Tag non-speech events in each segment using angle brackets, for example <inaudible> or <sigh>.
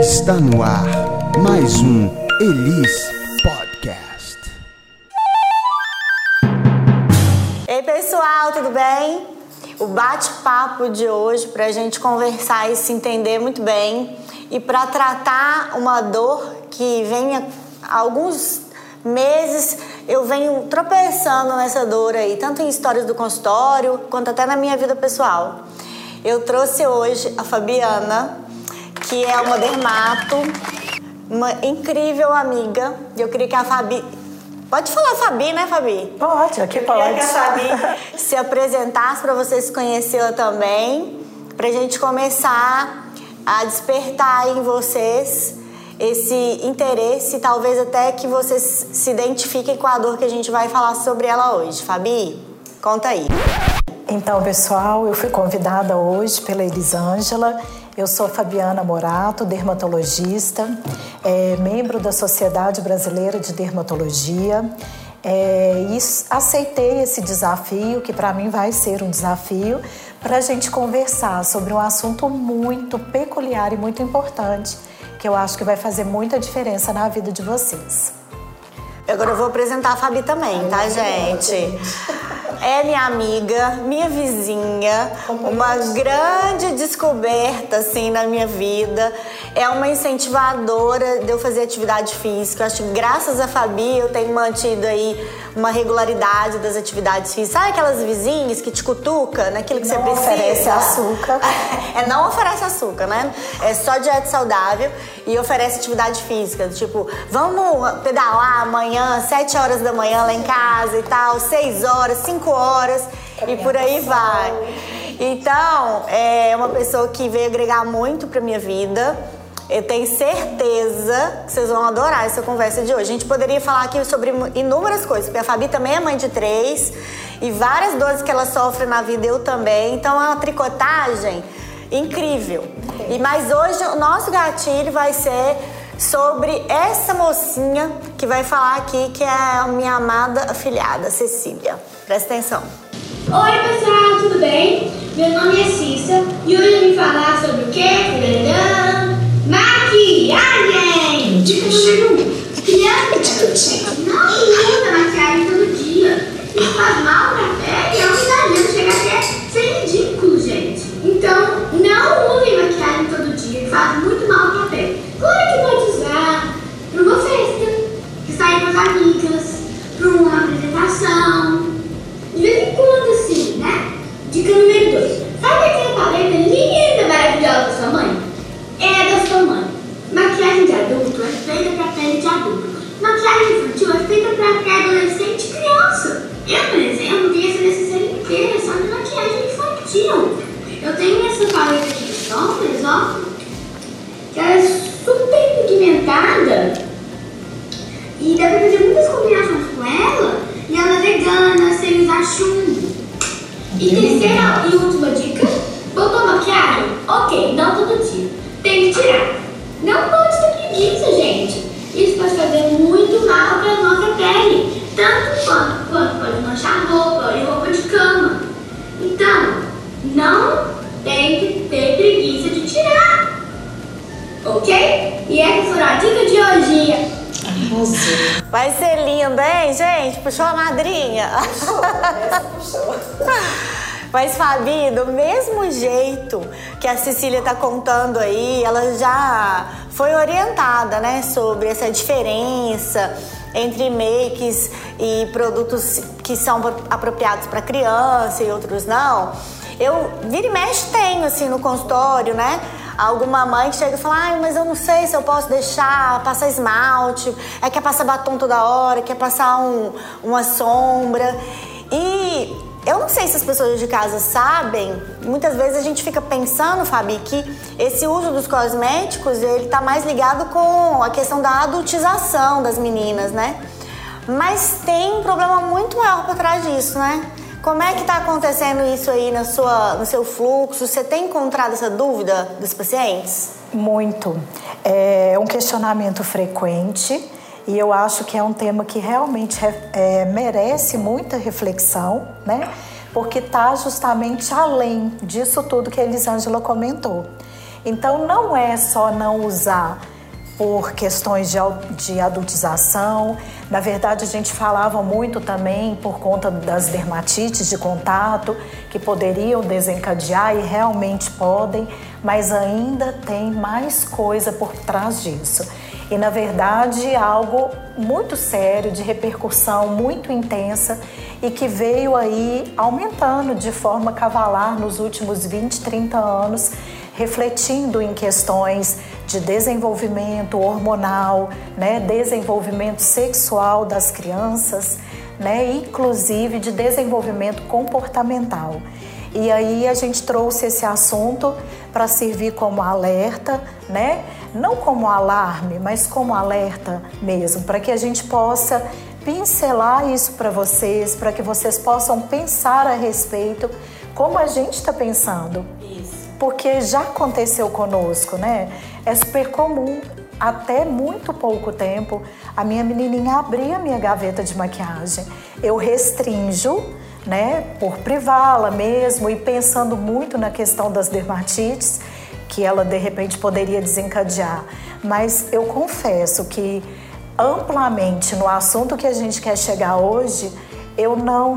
Está no ar mais um Elis Podcast. Ei pessoal, tudo bem? O bate-papo de hoje para a gente conversar e se entender muito bem e para tratar uma dor que vem há alguns meses eu venho tropeçando nessa dor aí, tanto em histórias do consultório quanto até na minha vida pessoal. Eu trouxe hoje a Fabiana, que é uma dermato, uma incrível amiga. Eu queria que a Fabi. Pode falar Fabi, né, Fabi? Pode, aqui pode. Eu que a Fabi <laughs> se apresentasse para vocês conhecê-la também, para a gente começar a despertar em vocês esse interesse, talvez até que vocês se identifiquem com a dor que a gente vai falar sobre ela hoje. Fabi, conta aí. Então, pessoal, eu fui convidada hoje pela Elisângela. Eu sou Fabiana Morato, dermatologista, é, membro da Sociedade Brasileira de Dermatologia. É, e aceitei esse desafio, que para mim vai ser um desafio, para a gente conversar sobre um assunto muito peculiar e muito importante, que eu acho que vai fazer muita diferença na vida de vocês. Agora eu vou apresentar a Fabi também, Ai, tá, gente? <laughs> é minha amiga, minha vizinha, uma grande descoberta assim na minha vida. É uma incentivadora de eu fazer atividade física. Eu acho que graças a Fabi eu tenho mantido aí uma regularidade das atividades físicas. Sabe aquelas vizinhas que te cutuca naquilo que não você precisa? oferece açúcar. <laughs> É, não oferece açúcar, né? É só dieta saudável e oferece atividade física. Tipo, vamos pedalar amanhã, 7 horas da manhã lá em casa e tal, 6 horas, 5 horas e por aí vai. Então, é uma pessoa que veio agregar muito pra minha vida. Eu tenho certeza que vocês vão adorar essa conversa de hoje. A gente poderia falar aqui sobre inúmeras coisas, porque a Fabi também é mãe de três e várias dores que ela sofre na vida eu também. Então é uma tricotagem incrível. E mas hoje o nosso gatilho vai ser sobre essa mocinha que vai falar aqui, que é a minha amada afilhada, Cecília. Presta atenção. Oi, pessoal, tudo bem? Meu nome é Cissa e hoje eu vim falar sobre o quê? Maquiagem! Dica número 1. Criança não usa maquiagem todo dia. Isso faz mal pra pele e é um exagero, chega até ser ridículo, gente. Então, não usem maquiagem todo dia, que faz muito mal pra pele. Claro que pode usar pra uma festa, que sair com as amigas, pra uma apresentação. De vez em quando, assim, né? Dica número 2. Sabe aquela paleta linda, maravilhosa da sua mãe? É da sua mãe. Maquiagem de adulto é feita para pele de adulto. Maquiagem infantil é feita para pré-adolescente e criança. Eu, por exemplo, tenho essa necessidade inteira só de maquiagem infantil. Eu tenho essa paleta aqui de sombras, ó, que ela é super pigmentada e dá pra fazer muitas combinações com ela e ela é vegana, sem usar chumbo. E terceira e última dica, botou maquiagem? Ok, não todo dia. Tem que tirar. Não pode ter preguiça, gente. Isso pode fazer muito mal para a nossa pele, tanto quanto, quanto pode manchar roupa e roupa de cama. Então, não tem que ter preguiça de tirar. Ok? E essa foi a dica de hoje. Vai ser lindo, hein, gente? Puxou a madrinha. Puxou, essa puxou. Mas, Do mesmo jeito que a Cecília tá contando aí, ela já foi orientada, né, sobre essa diferença entre makes e produtos que são apropriados para criança e outros não. Eu vira e mexe tenho assim no consultório, né? Alguma mãe que chega e fala, ai, mas eu não sei se eu posso deixar passar esmalte, é quer passar batom toda hora, quer passar um, uma sombra. E eu não sei se as pessoas de casa sabem, muitas vezes a gente fica pensando, Fabi, que esse uso dos cosméticos, ele tá mais ligado com a questão da adultização das meninas, né? Mas tem um problema muito maior por trás disso, né? Como é que está acontecendo isso aí na sua, no seu fluxo? Você tem encontrado essa dúvida dos pacientes? Muito. É um questionamento frequente e eu acho que é um tema que realmente é, merece muita reflexão, né? Porque está justamente além disso tudo que a Elisângela comentou. Então não é só não usar por questões de, de adultização. Na verdade, a gente falava muito também por conta das dermatites de contato, que poderiam desencadear e realmente podem, mas ainda tem mais coisa por trás disso. E na verdade, algo muito sério, de repercussão muito intensa e que veio aí aumentando de forma cavalar nos últimos 20, 30 anos refletindo em questões de desenvolvimento hormonal, né, desenvolvimento sexual das crianças, né, inclusive de desenvolvimento comportamental. E aí a gente trouxe esse assunto para servir como alerta, né? Não como alarme, mas como alerta mesmo, para que a gente possa pincelar isso para vocês, para que vocês possam pensar a respeito como a gente está pensando. Isso porque já aconteceu conosco, né? É super comum, até muito pouco tempo, a minha menininha abrir a minha gaveta de maquiagem. Eu restringo, né, por privá-la mesmo e pensando muito na questão das dermatites que ela de repente poderia desencadear. Mas eu confesso que amplamente no assunto que a gente quer chegar hoje, eu não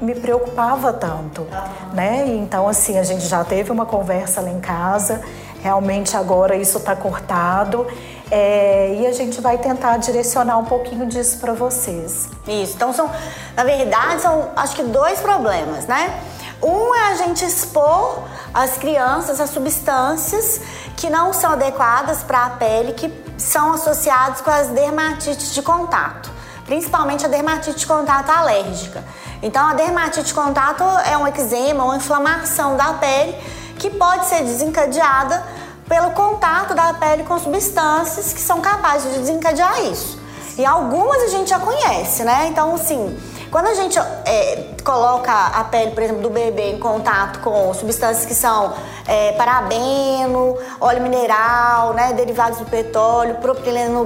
me preocupava tanto, né? Então assim a gente já teve uma conversa lá em casa. Realmente agora isso está cortado é, e a gente vai tentar direcionar um pouquinho disso para vocês. Isso. Então são, na verdade, são acho que dois problemas, né? Um é a gente expor as crianças a substâncias que não são adequadas para a pele, que são associadas com as dermatites de contato principalmente a dermatite de contato alérgica. Então, a dermatite de contato é um eczema, uma inflamação da pele que pode ser desencadeada pelo contato da pele com substâncias que são capazes de desencadear isso. E algumas a gente já conhece, né? Então, assim, quando a gente é, coloca a pele, por exemplo, do bebê em contato com substâncias que são é, parabeno, óleo mineral, né, derivados do petróleo,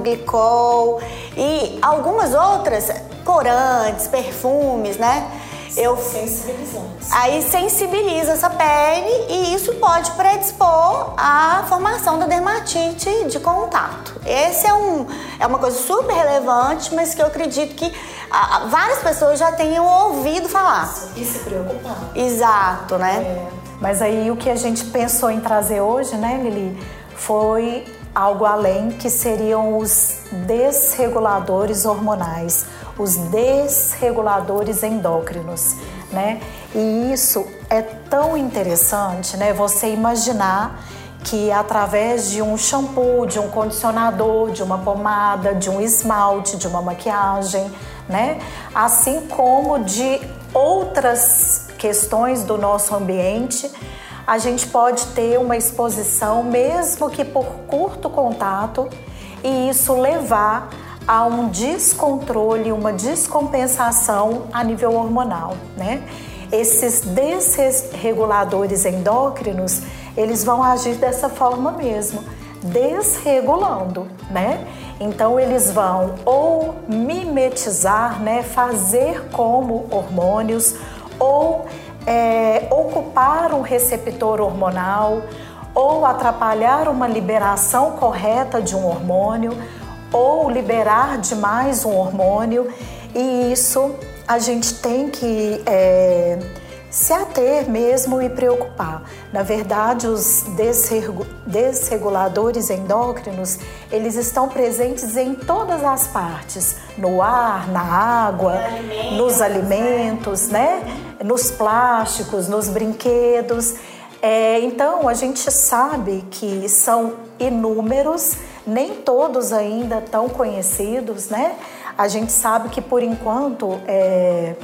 glicol e algumas outras corantes, perfumes, né? Eu sensibilizantes. Aí sensibiliza essa pele e isso pode predispor à formação da dermatite de contato. Esse é, um, é uma coisa super relevante, mas que eu acredito que a, a, várias pessoas já tenham ouvido falar. E se preocupar. Exato, né? É. Mas aí o que a gente pensou em trazer hoje, né, Lili, foi algo além que seriam os desreguladores hormonais os desreguladores endócrinos, né? E isso é tão interessante, né? Você imaginar que através de um shampoo, de um condicionador, de uma pomada, de um esmalte, de uma maquiagem, né? Assim como de outras questões do nosso ambiente, a gente pode ter uma exposição, mesmo que por curto contato, e isso levar há um descontrole, uma descompensação a nível hormonal, né? Esses desreguladores endócrinos, eles vão agir dessa forma mesmo, desregulando, né? Então eles vão ou mimetizar, né, fazer como hormônios, ou é, ocupar um receptor hormonal, ou atrapalhar uma liberação correta de um hormônio, ou liberar demais um hormônio e isso a gente tem que é, se ater mesmo e preocupar. Na verdade, os desreguladores endócrinos, eles estão presentes em todas as partes, no ar, na água, alimentos, nos alimentos, né? Nos plásticos, nos brinquedos. É, então, a gente sabe que são inúmeros nem todos ainda tão conhecidos, né? A gente sabe que por enquanto, é,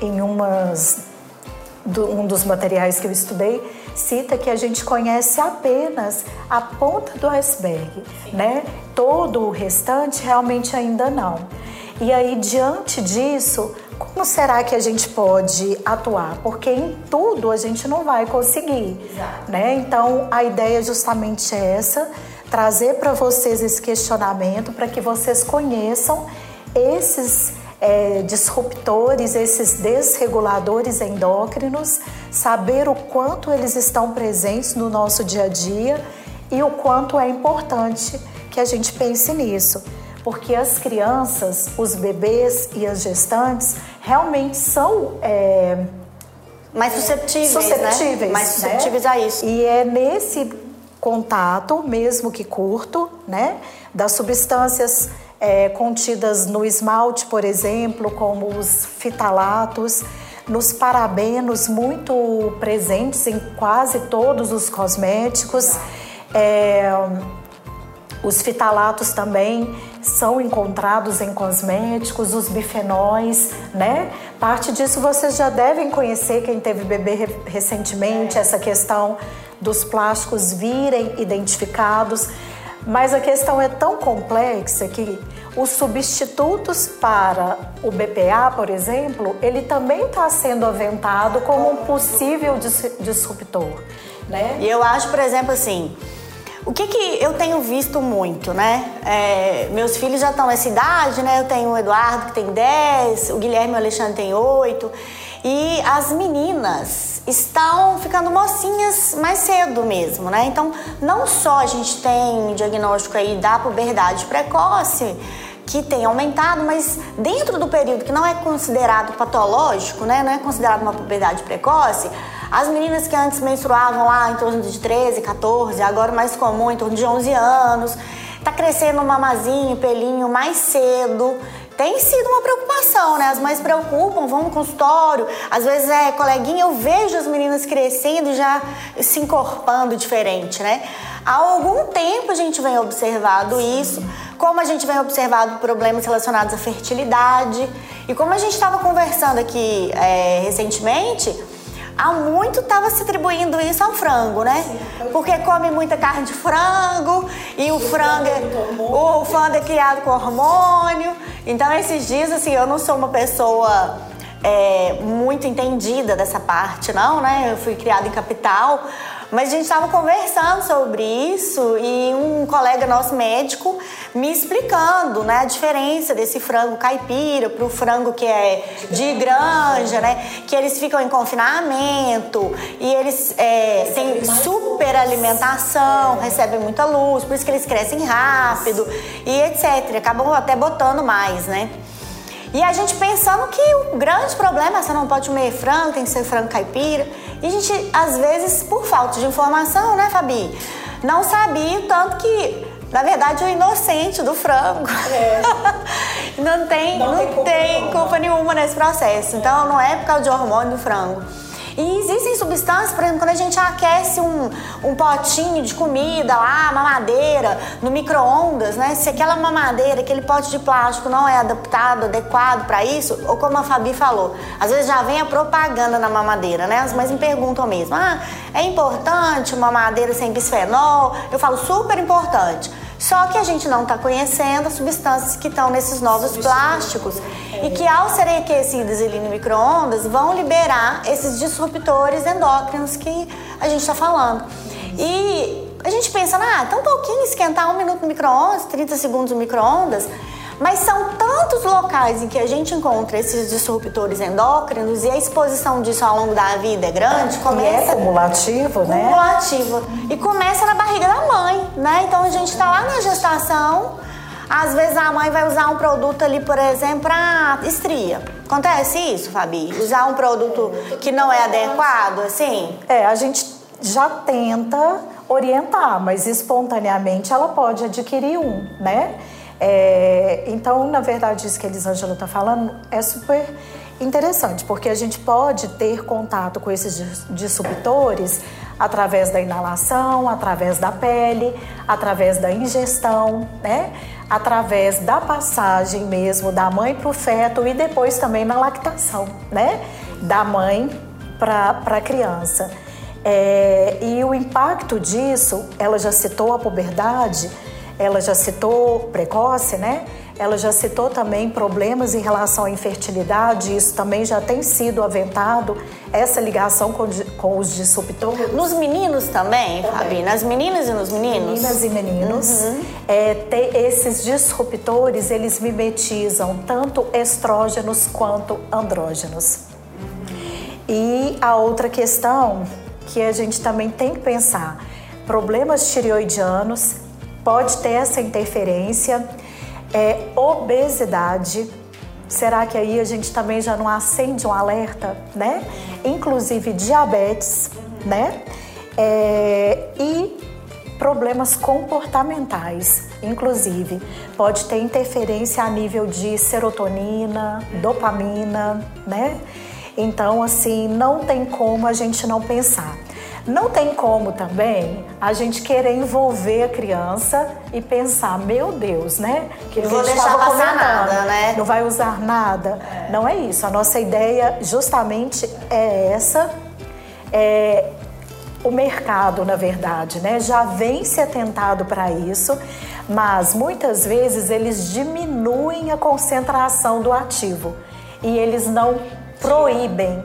em umas, do, um dos materiais que eu estudei, cita que a gente conhece apenas a ponta do iceberg, né? Todo o restante realmente ainda não. E aí, diante disso, como será que a gente pode atuar? Porque em tudo a gente não vai conseguir, Exato. né? Então, a ideia é justamente essa, trazer para vocês esse questionamento para que vocês conheçam esses é, disruptores, esses desreguladores endócrinos, saber o quanto eles estão presentes no nosso dia a dia e o quanto é importante que a gente pense nisso. Porque as crianças, os bebês e as gestantes realmente são. É, mais susceptíveis, susceptíveis né? Mais susceptíveis né? a isso. E é nesse contato, mesmo que curto, né, das substâncias é, contidas no esmalte, por exemplo, como os fitalatos, nos parabenos muito presentes em quase todos os cosméticos. É, os fitalatos também são encontrados em cosméticos, os bifenóis, né? Parte disso vocês já devem conhecer, quem teve bebê recentemente, essa questão dos plásticos virem identificados. Mas a questão é tão complexa que os substitutos para o BPA, por exemplo, ele também está sendo aventado como um possível disruptor, né? E eu acho, por exemplo, assim, o que, que eu tenho visto muito, né? É, meus filhos já estão nessa idade, né? Eu tenho o Eduardo que tem 10, o Guilherme e o Alexandre tem 8. E as meninas estão ficando mocinhas mais cedo mesmo, né? Então, não só a gente tem diagnóstico aí da puberdade precoce, que tem aumentado, mas dentro do período que não é considerado patológico, né? Não é considerado uma puberdade precoce, as meninas que antes menstruavam lá em torno de 13, 14, agora mais comum em torno de 11 anos, tá crescendo mamazinho, pelinho mais cedo. Tem sido uma preocupação, né? As mães preocupam, vão no consultório. Às vezes é coleguinha, eu vejo as meninas crescendo e já se encorpando diferente, né? Há algum tempo a gente vem observando isso, como a gente vem observando problemas relacionados à fertilidade. E como a gente estava conversando aqui é, recentemente, há muito estava se atribuindo isso ao frango, né? Porque come muita carne de frango e o frango, é, o frango é criado com hormônio. Então esses dias assim, eu não sou uma pessoa é, muito entendida dessa parte, não, né? Eu fui criada em capital, mas a gente estava conversando sobre isso e um colega nosso médico me explicando né, a diferença desse frango caipira para o frango que é de granja, né? Que eles ficam em confinamento e eles é, têm super alimentação, recebem muita luz, por isso que eles crescem rápido e etc. Acabam até botando mais, né? E a gente pensando que o grande problema é você não pode comer frango, tem que ser frango caipira. E a gente, às vezes, por falta de informação, né, Fabi? Não sabia tanto que, na verdade, o inocente do frango é. <laughs> não tem, não, não tem, culpa, tem nenhuma. culpa nenhuma nesse processo. Então, não é por causa de hormônio do frango. E existem substâncias, por exemplo, quando a gente aquece um, um potinho de comida lá, mamadeira, no micro-ondas, né? Se aquela mamadeira, aquele pote de plástico não é adaptado, adequado para isso, ou como a Fabi falou, às vezes já vem a propaganda na mamadeira, né? As mães me perguntam mesmo: ah, é importante uma mamadeira sem bisfenol? Eu falo, super importante. Só que a gente não está conhecendo as substâncias que estão nesses novos plásticos. E que ao serem aquecidas ali no micro-ondas vão liberar esses disruptores endócrinos que a gente está falando. E a gente pensa, ah, tão pouquinho esquentar um minuto no micro-ondas, 30 segundos no micro-ondas, mas são tantos locais em que a gente encontra esses disruptores endócrinos e a exposição disso ao longo da vida é grande. Começa, e é cumulativo, né? Cumulativo. E começa na barriga da mãe, né? Então a gente está lá na gestação, às vezes a mãe vai usar um produto ali, por exemplo, para estria. Acontece isso, Fabi? Usar um produto que não é adequado, assim? É, a gente já tenta orientar, mas espontaneamente ela pode adquirir um, né? É, então, na verdade, isso que a Elisângela está falando é super interessante, porque a gente pode ter contato com esses disruptores através da inalação, através da pele, através da ingestão, né? através da passagem mesmo da mãe para o feto e depois também na lactação, né? da mãe para a criança. É, e o impacto disso, ela já citou a puberdade, ela já citou precoce, né? ela já citou também problemas em relação à infertilidade, isso também já tem sido aventado, essa ligação com, com os disruptores. Nos meninos também, também, Fabi? Nas meninas e nos meninos? Meninas e meninos. Uhum. É, ter esses disruptores, eles mimetizam tanto estrógenos quanto andrógenos. E a outra questão que a gente também tem que pensar, problemas tireoidianos, pode ter essa interferência, é, obesidade. Será que aí a gente também já não acende um alerta, né? Inclusive diabetes, né? É, e problemas comportamentais, inclusive pode ter interferência a nível de serotonina, dopamina, né? Então, assim, não tem como a gente não pensar. Não tem como também a gente querer envolver a criança e pensar, meu Deus, né? Que não vou deixar passar nada, né? Não vai usar nada. É. Não é isso. A nossa ideia justamente é essa. É, o mercado, na verdade, né, já vem se atentado para isso, mas muitas vezes eles diminuem a concentração do ativo e eles não proíbem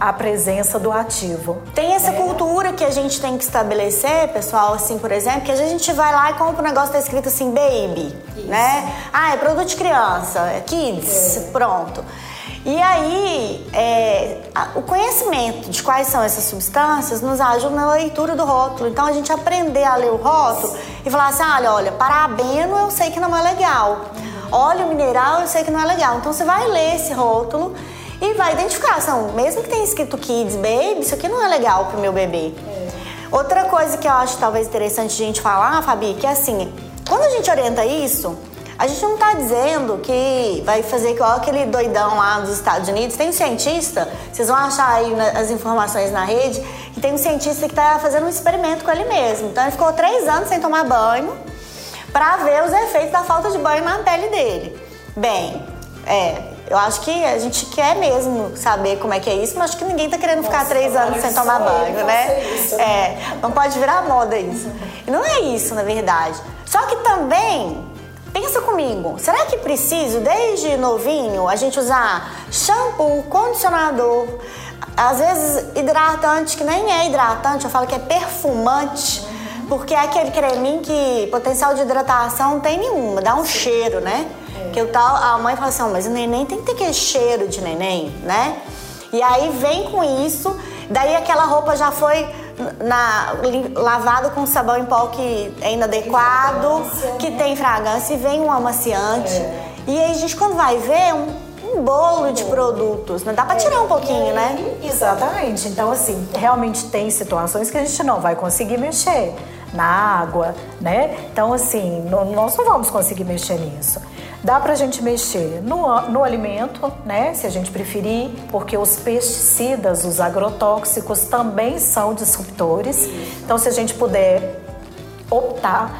a presença do ativo. Tem essa é. cultura que a gente tem que estabelecer, pessoal, assim, por exemplo, que a gente vai lá e compra um negócio que tá escrito assim, baby, Isso. né? Ah, é produto de criança, é kids, é. pronto. E aí, é, o conhecimento de quais são essas substâncias nos ajuda na leitura do rótulo. Então, a gente aprender a ler o rótulo e falar assim: olha, olha, parabeno eu sei que não é legal. Óleo mineral eu sei que não é legal. Então, você vai ler esse rótulo e vai identificar, são, mesmo que tenha escrito Kids Baby, isso aqui não é legal pro meu bebê. É. Outra coisa que eu acho talvez interessante a gente falar, Fabi, que é assim, quando a gente orienta isso, a gente não está dizendo que vai fazer igual aquele doidão lá dos Estados Unidos. Tem um cientista, vocês vão achar aí as informações na rede, que tem um cientista que está fazendo um experimento com ele mesmo. Então ele ficou três anos sem tomar banho para ver os efeitos da falta de banho na pele dele. Bem, é, eu acho que a gente quer mesmo saber como é que é isso, mas acho que ninguém tá querendo ficar Nossa, três anos sem tomar banho, né? Isso, né? É, não pode virar moda isso. E não é isso, na verdade. Só que também, pensa comigo, será que preciso, desde novinho, a gente usar shampoo, condicionador, às vezes hidratante, que nem é hidratante, eu falo que é perfumante, porque é aquele creminho que potencial de hidratação não tem nenhuma, dá um cheiro, né? Que o tal, a mãe fala assim, mas o neném tem que ter aquele cheiro de neném, né? E aí vem com isso, daí aquela roupa já foi na, lavada com sabão em pó que é inadequado, que tem fragrância e vem um amaciante. É. E aí a gente quando vai ver um, um bolo de produtos, não dá para tirar um pouquinho, né? Exatamente. Então assim, realmente tem situações que a gente não vai conseguir mexer na água, né? Então assim, nós não vamos conseguir mexer nisso. Dá para a gente mexer no, no alimento, né? Se a gente preferir, porque os pesticidas, os agrotóxicos também são disruptores. Então, se a gente puder optar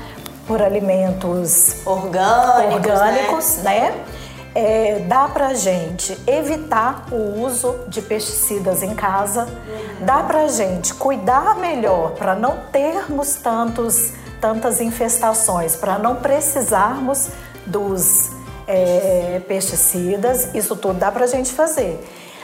por alimentos orgânicos, orgânicos né? né? É, dá pra gente evitar o uso de pesticidas em casa, uhum. dá pra gente cuidar melhor para não termos tantos, tantas infestações, para não precisarmos dos é, pesticidas, isso tudo dá para a gente fazer.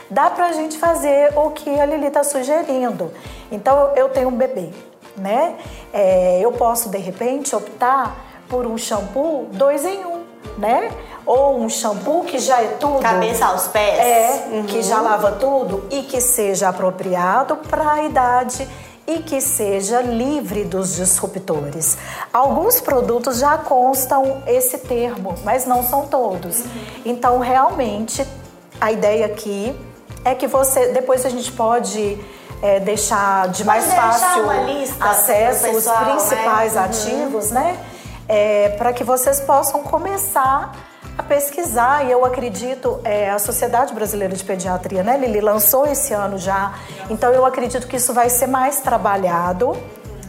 Dá para a gente fazer o que a Lili está sugerindo. Então, eu tenho um bebê, né? É, eu posso, de repente, optar por um shampoo dois em um, né? Ou um shampoo que já é tudo. Cabeça aos pés. É, uhum. que já lava tudo e que seja apropriado para a idade e que seja livre dos disruptores. Alguns produtos já constam esse termo, mas não são todos. Uhum. Então, realmente, a ideia aqui é que você. Depois a gente pode. É, deixar de mais fácil acesso os né? principais né? ativos, uhum. né? É, para que vocês possam começar a pesquisar e eu acredito é, a Sociedade Brasileira de Pediatria, né, Lili, lançou esse ano já. Então eu acredito que isso vai ser mais trabalhado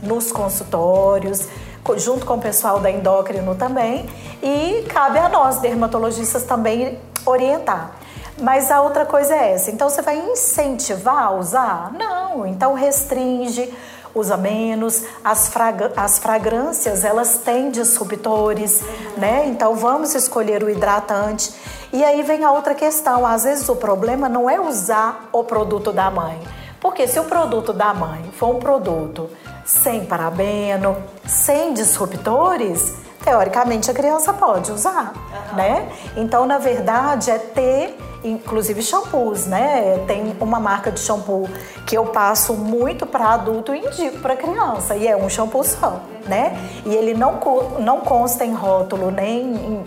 nos consultórios, junto com o pessoal da endócrino também, e cabe a nós dermatologistas também orientar. Mas a outra coisa é essa. Então você vai incentivar a usar? Não. Então restringe usa menos, as, as fragrâncias elas têm disruptores, né? Então vamos escolher o hidratante. E aí vem a outra questão, às vezes o problema não é usar o produto da mãe, porque se o produto da mãe for um produto sem parabeno, sem disruptores, teoricamente a criança pode usar, uhum. né? Então, na verdade, é ter inclusive shampoos, né? Tem uma marca de shampoo que eu passo muito para adulto e indico para criança, e é um shampoo só, né? E ele não, não consta em rótulo nem em,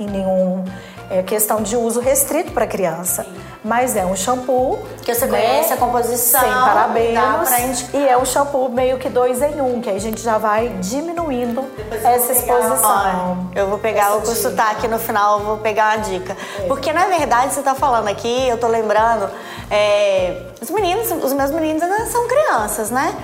em nenhum é questão de uso restrito para criança. Mas é um shampoo. Que você né, conhece a composição. Sem parabenos. E é um shampoo meio que dois em um, que aí a gente já vai diminuindo essa exposição. eu vou pegar, vou consultar aqui no final, vou pegar uma dica. É. Porque na verdade, você está falando aqui, eu tô lembrando, é, os meninos, os meus meninos ainda são crianças, né?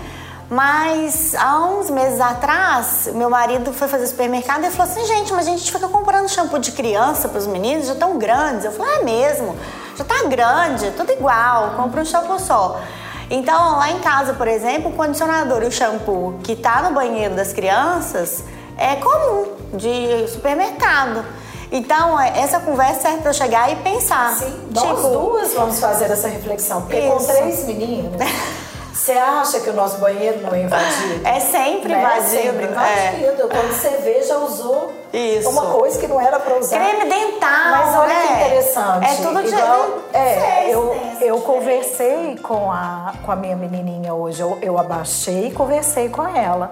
Mas há uns meses atrás, meu marido foi fazer supermercado e falou assim: gente, mas a gente fica comprando shampoo de criança para os meninos, já tão grandes. Eu falei: é mesmo, já tá grande, tudo igual, compra um shampoo só. Então, lá em casa, por exemplo, o condicionador e o shampoo que tá no banheiro das crianças é comum de supermercado. Então, é, essa conversa serve para eu chegar e pensar. Sim, nós tipo, duas vamos fazer essa reflexão, porque isso. com três meninos. <laughs> Você acha que o nosso banheiro não é invadido? É sempre né? invadido. Sempre invadido. É. Quando você vê, já usou Isso. uma coisa que não era para usar. Creme dental. Mas olha né? que interessante. É tudo de Igual, é, eu, eu conversei com a, com a minha menininha hoje. Eu, eu abaixei e conversei com ela.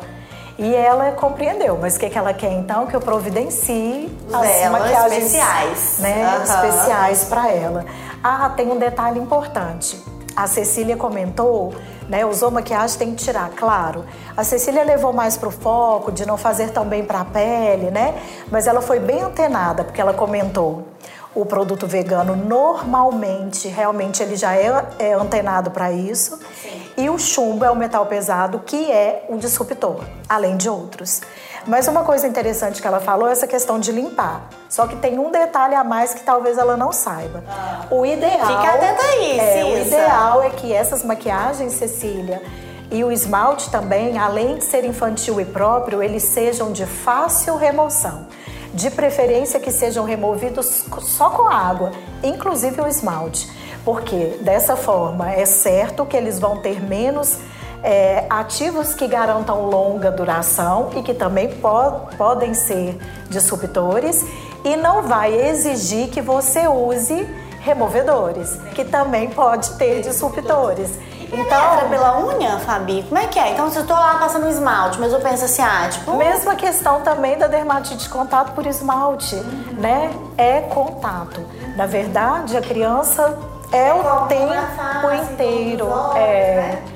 E ela compreendeu, mas o que, que ela quer então? Que eu providencie as Velas maquiagens especiais, né, uhum. especiais para ela. Ah, tem um detalhe importante. A Cecília comentou né? Usou maquiagem, tem que tirar, claro. A Cecília levou mais pro foco de não fazer tão bem para a pele, né? Mas ela foi bem antenada, porque ela comentou o produto vegano normalmente, realmente ele já é, é antenado para isso. Sim. E o chumbo é o metal pesado que é um disruptor, além de outros. Mas uma coisa interessante que ela falou é essa questão de limpar. Só que tem um detalhe a mais que talvez ela não saiba. Ah. O ideal. Fica atenta aí, é, O ideal é que essas maquiagens, Cecília, e o esmalte também, além de ser infantil e próprio, eles sejam de fácil remoção. De preferência que sejam removidos só com água, inclusive o esmalte. Porque dessa forma é certo que eles vão ter menos é, ativos que garantam longa duração e que também po podem ser disruptores e não vai exigir que você use removedores, que também pode ter disruptores. Então, pela unha, Fabi, como é que é? Então, se eu tô lá passando esmalte, mas eu penso assim, ah, tipo. Mesma questão também da dermatite de contato por esmalte, uhum. né? É contato. Na verdade, a criança é, é o tempo inteiro. É. Né?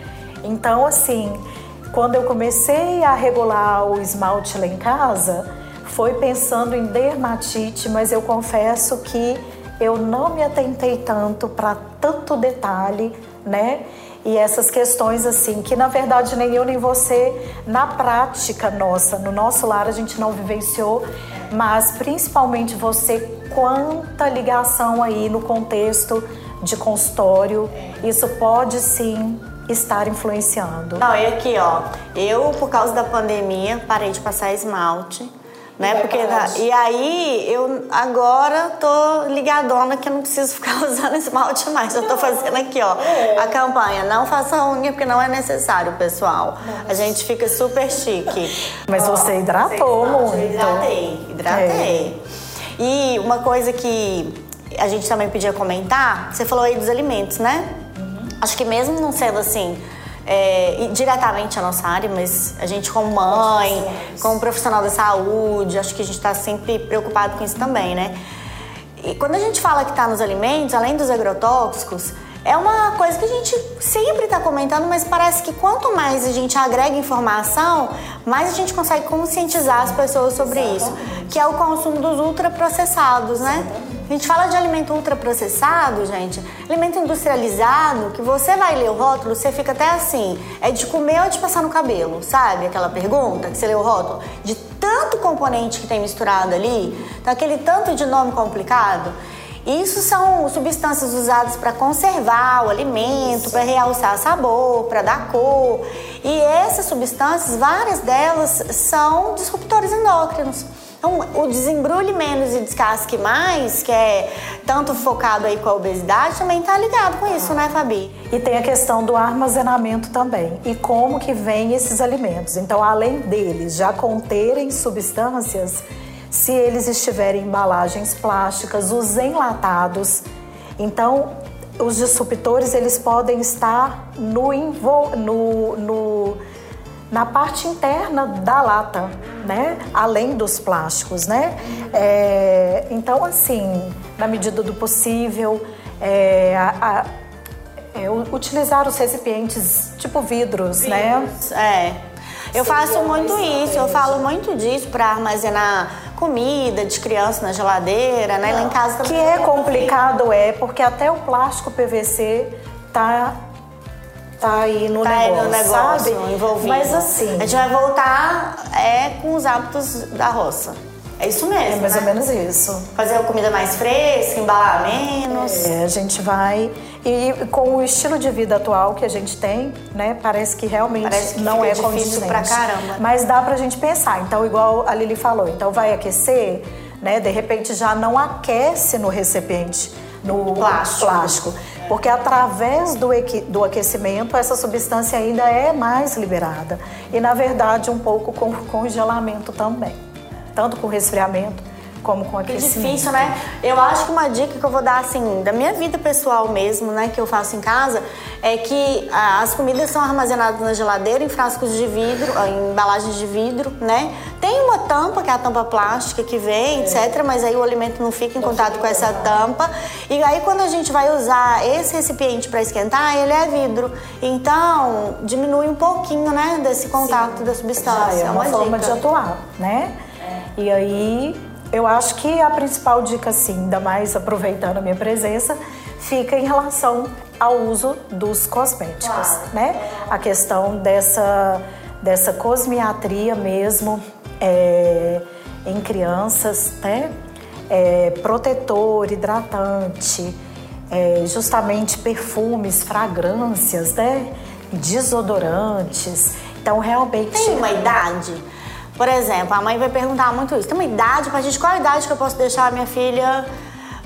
Então, assim, quando eu comecei a regular o esmalte lá em casa, foi pensando em dermatite, mas eu confesso que eu não me atentei tanto para tanto detalhe, né? E essas questões assim, que na verdade nem eu nem você, na prática nossa, no nosso lar a gente não vivenciou, mas principalmente você, quanta ligação aí no contexto de consultório, isso pode sim estar influenciando? Não, e aqui, ó, eu por causa da pandemia parei de passar esmalte. Né? Porque e aí eu agora tô ligadona que eu não preciso ficar <laughs> usando esmalte mais. Eu tô fazendo aqui, ó, é. a campanha. Não faça unha porque não é necessário, pessoal. A gente fica super chique. <laughs> Mas você hidratou muito. Hidratei, hidratei. É. E uma coisa que a gente também podia comentar, você falou aí dos alimentos, né? Acho que mesmo não sendo assim, é, diretamente a nossa área, mas a gente como mãe, como profissional da saúde, acho que a gente está sempre preocupado com isso também, né? E quando a gente fala que está nos alimentos, além dos agrotóxicos, é uma coisa que a gente sempre está comentando, mas parece que quanto mais a gente agrega informação, mais a gente consegue conscientizar as pessoas sobre isso, que é o consumo dos ultraprocessados, né? A gente fala de alimento ultraprocessado, gente, alimento industrializado, que você vai ler o rótulo, você fica até assim, é de comer ou de passar no cabelo, sabe? Aquela pergunta que você lê o rótulo, de tanto componente que tem misturado ali, daquele tanto de nome complicado. Isso são substâncias usadas para conservar o alimento, para realçar sabor, para dar cor. E essas substâncias, várias delas são disruptores endócrinos. Então, o desembrulhe menos e descasque mais, que é tanto focado aí com a obesidade, também está ligado com isso, né, Fabi? E tem a questão do armazenamento também. E como que vem esses alimentos. Então, além deles já conterem substâncias, se eles estiverem em embalagens plásticas, os enlatados. Então, os disruptores eles podem estar no, no, no na parte interna da lata, né? Além dos plásticos, né? É, então, assim, na medida do possível, é, a, a, é, utilizar os recipientes tipo vidros, né? vidros né? É. Eu faço muito isso, eu falo muito disso para armazenar comida de criança na geladeira, né? Lá em casa também. Que é complicado, é, porque até o plástico PVC tá tá aí no, tá negócio, aí no negócio, sabe? envolvido. Mas assim. A gente vai voltar é, com os hábitos da roça. É isso mesmo. É mais né? ou menos isso. Fazer a comida mais fresca, embalar menos. É, a gente vai. E com o estilo de vida atual que a gente tem, né? Parece que realmente parece que não é difícil pra caramba. Mas dá pra gente pensar. Então, igual a Lili falou, então vai aquecer, né? De repente já não aquece no recipiente, no plástico. plástico porque através do, do aquecimento essa substância ainda é mais liberada e na verdade um pouco com congelamento também, tanto com resfriamento como com aquecimento. Que difícil, né? Eu acho que uma dica que eu vou dar, assim, da minha vida pessoal mesmo, né, que eu faço em casa, é que ah, as comidas são armazenadas na geladeira em frascos de vidro, ah, em embalagens de vidro, né? Tem uma tampa, que é a tampa plástica que vem, etc., mas aí o alimento não fica em contato com essa tampa. E aí, quando a gente vai usar esse recipiente para esquentar, ele é vidro. Então, diminui um pouquinho, né, desse contato Sim. da substância. é uma, é uma forma de atuar, né? E aí, eu acho que a principal dica, sim, ainda mais aproveitando a minha presença, fica em relação ao uso dos cosméticos, claro. né? A questão dessa, dessa cosmiatria mesmo é, em crianças, né? É, protetor, hidratante, é, justamente perfumes, fragrâncias, né? Desodorantes. Então, realmente. Tem uma idade? Por exemplo, a mãe vai perguntar muito isso. Tem uma idade pra gente? Qual a idade que eu posso deixar a minha filha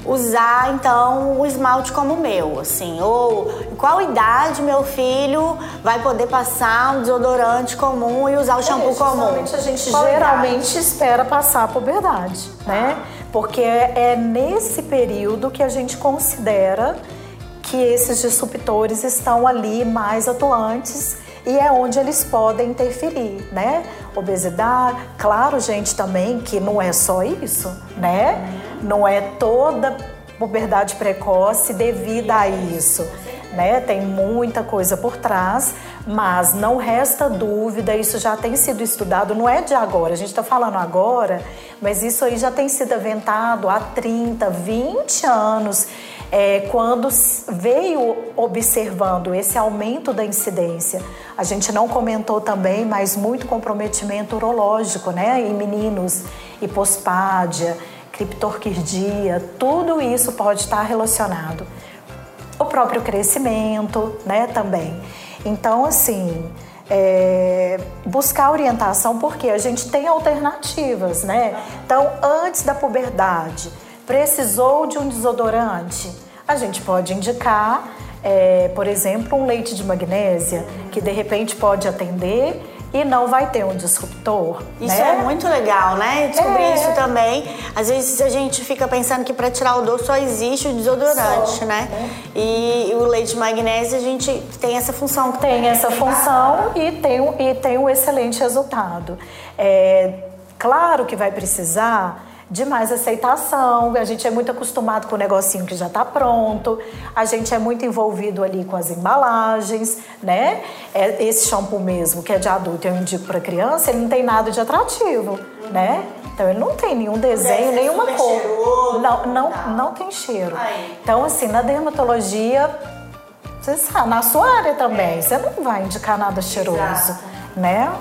usar então o esmalte como o meu, assim, ou qual idade meu filho vai poder passar um desodorante comum e usar o shampoo é, comum? A gente qual geralmente idade? espera passar a puberdade, né? Porque é, é nesse período que a gente considera que esses disruptores estão ali mais atuantes e é onde eles podem interferir, né? Obesidade, claro, gente, também que não é só isso, né? Não é toda puberdade precoce devida a isso, né? Tem muita coisa por trás, mas não resta dúvida, isso já tem sido estudado, não é de agora, a gente está falando agora, mas isso aí já tem sido aventado há 30, 20 anos é, quando veio observando esse aumento da incidência. A gente não comentou também, mas muito comprometimento urológico, né? Em meninos, hipospádia, criptorquidia, tudo isso pode estar relacionado. O próprio crescimento, né? Também. Então, assim, é, buscar orientação porque a gente tem alternativas, né? Então, antes da puberdade, precisou de um desodorante, a gente pode indicar, é, por exemplo, um leite de magnésia, que de repente pode atender e não vai ter um disruptor. Isso né? é muito legal, né? Descobrir é. isso também. Às vezes a gente fica pensando que para tirar o odor só existe o desodorante, só, né? É. E, o leite de magnésia a gente tem essa função. Tem essa função e tem, e tem um excelente resultado. É, claro que vai precisar de mais aceitação. A gente é muito acostumado com o negocinho que já está pronto. A gente é muito envolvido ali com as embalagens, né? É esse shampoo mesmo, que é de adulto, eu indico para criança, ele não tem nada de atrativo, né? Então ele não tem nenhum desenho, nenhuma cor. Não, não, não tem cheiro. Então assim, na dermatologia, você sabe, na sua área também, você não vai indicar nada cheiroso, né?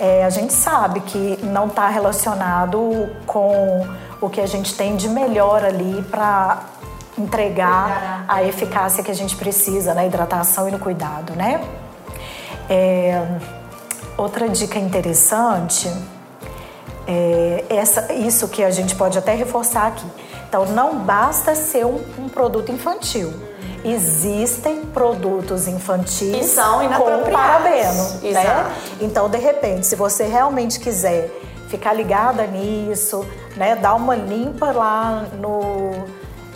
É, a gente sabe que não está relacionado com o que a gente tem de melhor ali para entregar a eficácia que a gente precisa na hidratação e no cuidado, né? É, outra dica interessante é essa, isso que a gente pode até reforçar aqui. Então, não basta ser um, um produto infantil. Existem produtos infantis Que são com parabeno, né? Exato. Então, de repente, se você realmente quiser ficar ligada nisso, né, dar uma limpa lá no,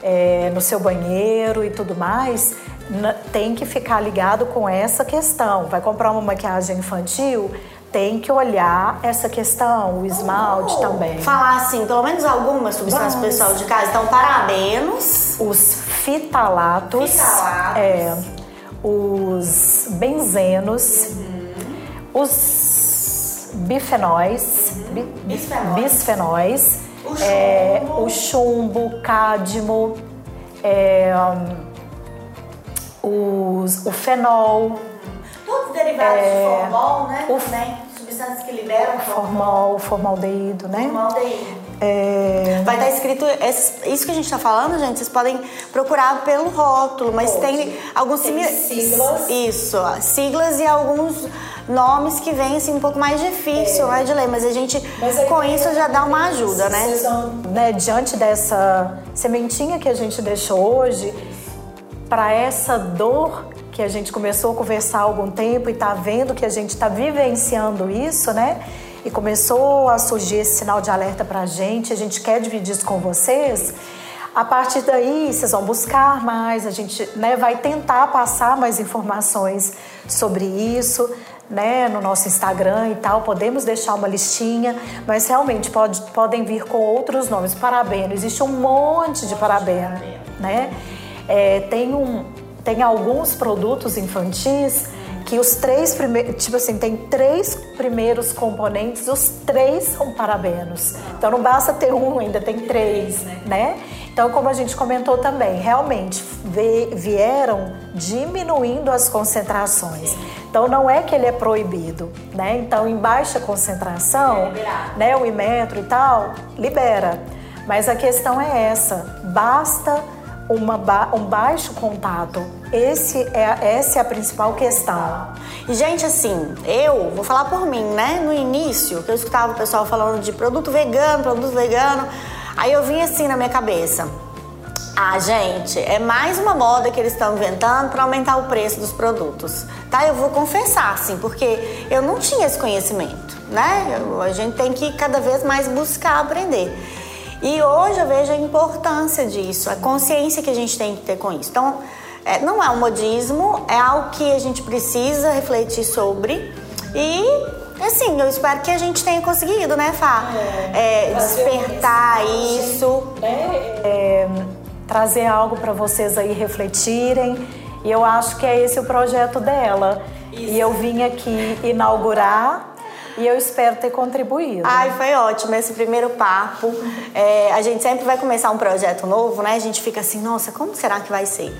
é, no seu banheiro e tudo mais, tem que ficar ligado com essa questão. Vai comprar uma maquiagem infantil, tem que olhar essa questão, o esmalte também. Falar assim, pelo menos algumas substâncias Vamos. pessoal de casa. Então, parabenos. Os fitalatos, Fitalatos. é, os benzenos, os bifenóis, bi- Bisfenóis. bisfenóis, O é, chumbo. o chumbo, cádmio, é, os, o fenol, Todos derivados de formol, né? o- Também. Substâncias que liberam formol, formaldeído, né? formaldeído. É, Vai estar escrito, esses- isso que a gente está falando, gente, vocês podem procurar pelo rótulo, mas tem alguns Tem siglas. Isso, ó, siglas e alguns nomes que vêm assim um pouco mais difícil, né, de ler, mas a gente com isso já dá uma ajuda, né? Vão, né, diante dessa sementinha que a gente deixou hoje, para essa dor que a gente começou a conversar há algum tempo e tá vendo que a gente está vivenciando isso, né? E começou a surgir esse sinal de alerta para a gente, a gente quer dividir isso com vocês. A partir daí, vocês vão buscar mais, a gente né, vai tentar passar mais informações sobre isso, né, no nosso Instagram e tal. Podemos deixar uma listinha, mas realmente pode, podem vir com outros nomes. Parabeno, existe um monte de parabeno, né? É, tem, um, tem alguns produtos infantis que os três primeiros, tipo assim, tem três primeiros componentes, os três são parabenos. Então não basta ter um, ainda tem três, né? Então, como a gente comentou também, realmente vieram diminuindo as concentrações. Então não é que ele é proibido, né? Então em baixa concentração, né, o imetro e tal, libera. Mas a questão é essa, basta uma ba- um baixo contato. Esse é, essa é a principal questão. E, gente, assim, eu vou falar por mim, né? No início, que eu escutava o pessoal falando de produto vegano, produto vegano, aí eu vinha assim na minha cabeça. Ah, gente, é mais uma moda que eles estão inventando para aumentar o preço dos produtos. Tá? Eu vou confessar, assim, porque eu não tinha esse conhecimento, né? Eu- a gente tem que cada vez mais buscar aprender. E hoje eu vejo a importância disso, a consciência que a gente tem que ter com isso. Então, é, não é um modismo, é algo que a gente precisa refletir sobre. E, assim, eu espero que a gente tenha conseguido, né, Fá? É, despertar isso. É, trazer algo para vocês aí refletirem. E eu acho que é esse o projeto dela. E eu vim aqui inaugurar e eu espero ter contribuído. Ai, foi ótimo esse primeiro papo. É, a gente sempre vai começar um projeto novo, né? A gente fica assim, nossa, como será que vai ser?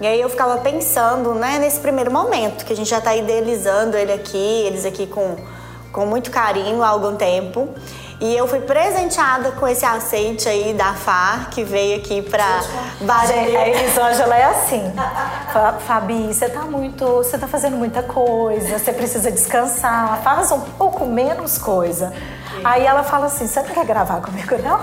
E aí eu ficava pensando, né, nesse primeiro momento, que a gente já tá idealizando ele aqui, eles aqui com, com muito carinho há algum tempo. E eu fui presenteada com esse aceite aí da FAR, que veio aqui pra Gente, a. Elisângela é assim. Fa- Fabi, você tá muito. Você tá fazendo muita coisa, você precisa descansar, faz um pouco menos coisa. Aí ela fala assim: você não quer gravar comigo, não?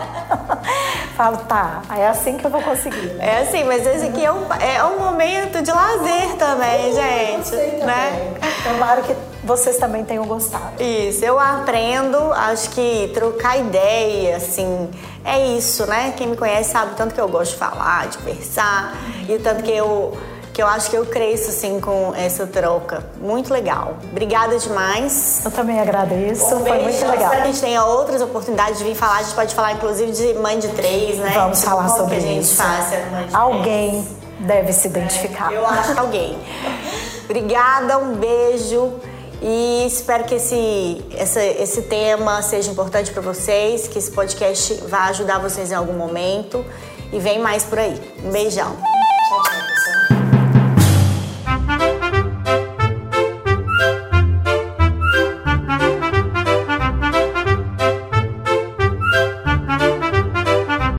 <laughs> Falo, tá, é assim que eu vou conseguir. né? É assim, mas esse aqui é um, é um momento de lazer também, gente. Né? Tomara que vocês também tenham gostado. Isso, eu aprendo, acho que trocar ideia, assim, é isso, né? Quem me conhece sabe o tanto que eu gosto de falar, de conversar, e o tanto que eu, que eu acho que eu cresço, assim, com essa troca. Muito legal. Obrigada demais. Eu também agradeço, foi muito legal. Espero que a gente tenha outras oportunidades de vir falar. A gente pode falar, inclusive, de mãe de três, né? Vamos falar como sobre que a gente isso. mãe de Alguém deve se identificar. três. Eu acho que alguém. <laughs> Obrigada, um beijo. E espero que esse, essa- esse tema seja importante para vocês, que esse podcast vá ajudar vocês em algum momento. E vem mais por aí. Um beijão. Tchau, tchau.